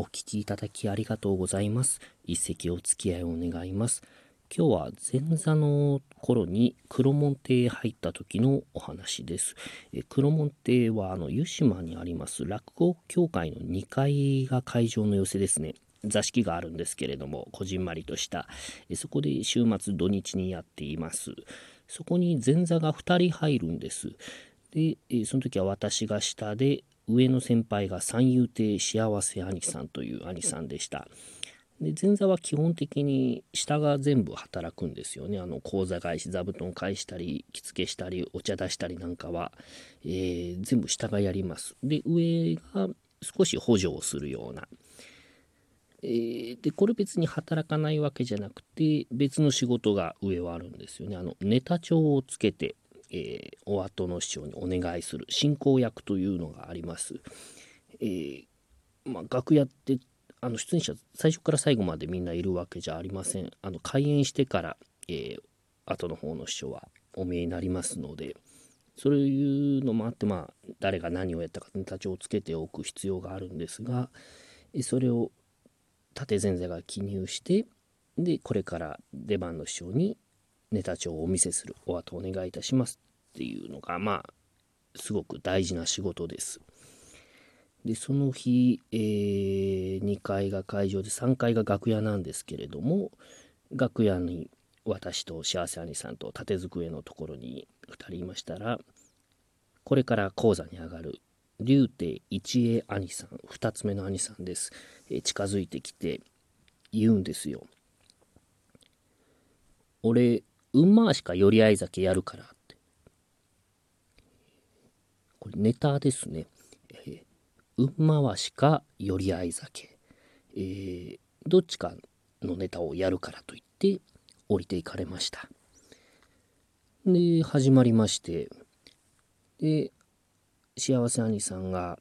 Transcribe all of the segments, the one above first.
お聞きいただきありがとうございます。一席お付き合いを願います。今日は前座の頃に黒門亭へ入った時のお話です。え黒門亭はあの湯島にあります落語協会の2階が会場の寄せですね。座敷があるんですけれども、こじんまりとした。えそこで週末土日にやっています。そこに前座が2人入るんです。で、その時は私が下で、上の先輩が三遊亭幸せ兄さんという兄さんでした。で前座は基本的に下が全部働くんですよね。あの講座返し座布団返したり着付けしたりお茶出したりなんかは、えー、全部下がやります。で上が少し補助をするような。えー、でこれ別に働かないわけじゃなくて別の仕事が上はあるんですよね。あのネタ帳をつけてえー、お後の師匠にお願いする進行役というのがあります。えー、まあ、楽屋ってあの出演者最初から最後までみんないるわけじゃありません。あの開演してから、えー、後の方の師匠はお見えになりますのでそういうのもあってまあ誰が何をやったかネタ帳をつけておく必要があるんですがそれを縦前座が記入してでこれから出番の師匠にネタ帳をお見せする。お後お願いいたしますっていうのがまあすごく大事な仕事です。でその日、えー、2階が会場で3階が楽屋なんですけれども楽屋に私と幸せ兄さんと縦机のところに2人いましたらこれから講座に上がる竜亭一栄兄さん2つ目の兄さんです、えー、近づいてきて言うんですよ。俺うん回しか寄り合い酒やるからって。これネタですね。えー、うん回しか寄り合い酒。えー、どっちかのネタをやるからと言って降りていかれました。で、始まりまして、で、幸せ兄さんが、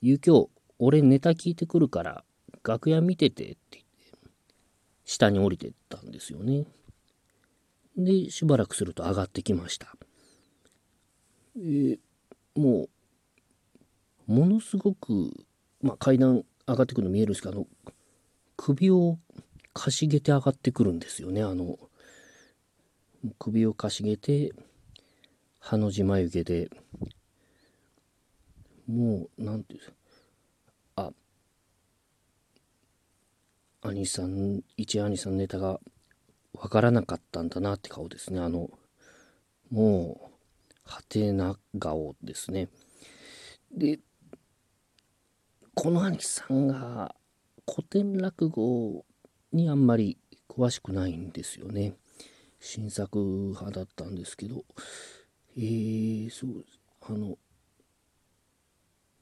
ゆうきょう、俺ネタ聞いてくるから、楽屋見ててって言って、下に降りてったんですよね。で、しばらくすると上がってきました。えー、もう、ものすごく、まあ、階段上がってくるの見えるんですけど、あの、首をかしげて上がってくるんですよね。あの、首をかしげて、ハの字眉毛で、もう、なんていう、あ、兄さん、一兄さんネタがわからなかったんだなって顔ですね。あの、もう、はてな顔ですね。で、この兄貴さんが古典落語にあんまり詳しくないんですよね。新作派だったんですけど、えー、そう。あの、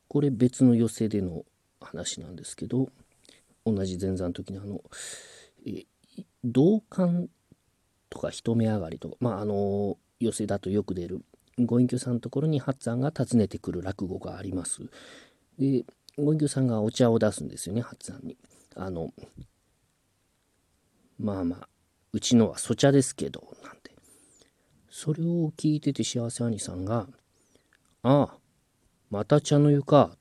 これ別の寄せでの話なんですけど、同じ前座の時にあの、えー同感とか一目上がりとか、まあ、あの、寄せだとよく出る、ご隠居さんのところに八さんが訪ねてくる落語があります。で、ご隠居さんがお茶を出すんですよね、八さんに。あの、まあまあ、うちのはそ茶ですけど、なんて。それを聞いてて幸せ兄さんが、ああ、また茶の湯か、っ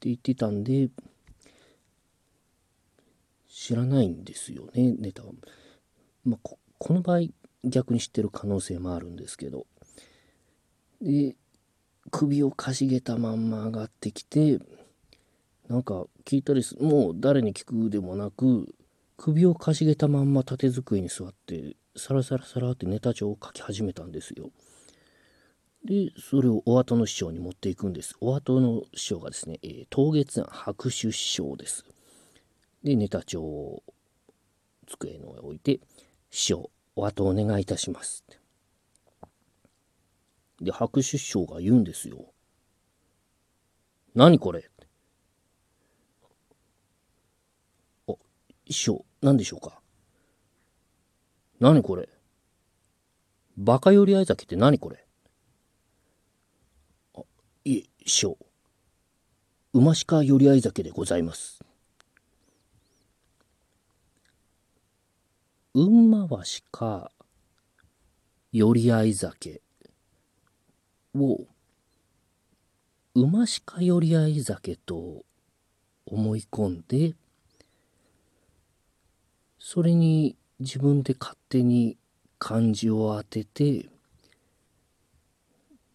て言ってたんで、知らないんですよね、ネタは。まあ、この場合、逆に知ってる可能性もあるんですけど。で、首をかしげたまんま上がってきて、なんか聞いたりすもう誰に聞くでもなく、首をかしげたまんま縦机に座って、サラサラサラってネタ帳を書き始めたんですよ。で、それをお後の師匠に持っていくんです。お後の師匠がですね、えー、当月庵白手師匠です。で、ネタ帳を机の上置いて、師匠、お後お願いいたします。で、白手師匠が言うんですよ。何これ？あ、師匠、何でしょうか？何これ？バカ寄り合い酒って何これ？あ、いえ、師匠。馬鹿寄り合い酒でございます。運回しか寄り合い酒を馬鹿寄り合い酒と思い込んでそれに自分で勝手に漢字を当てて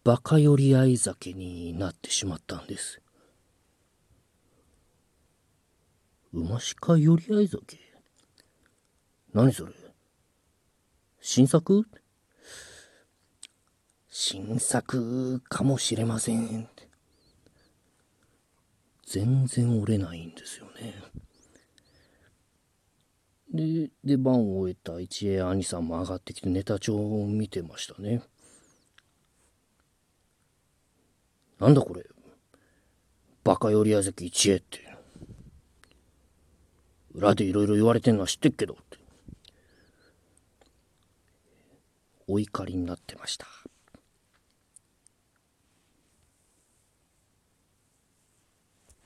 バカ寄り合い酒になってしまったんです。馬鹿寄り合い酒？何それ？新作？新作かもしれません。全然折れないんですよね。で出番を終えた一栄兄さんも上がってきてネタ帳を見てましたね。なんだこれ？バカ寄り矢崎一栄って。裏でいろいろ言われてんのは知ってっけどって。お怒りになってました。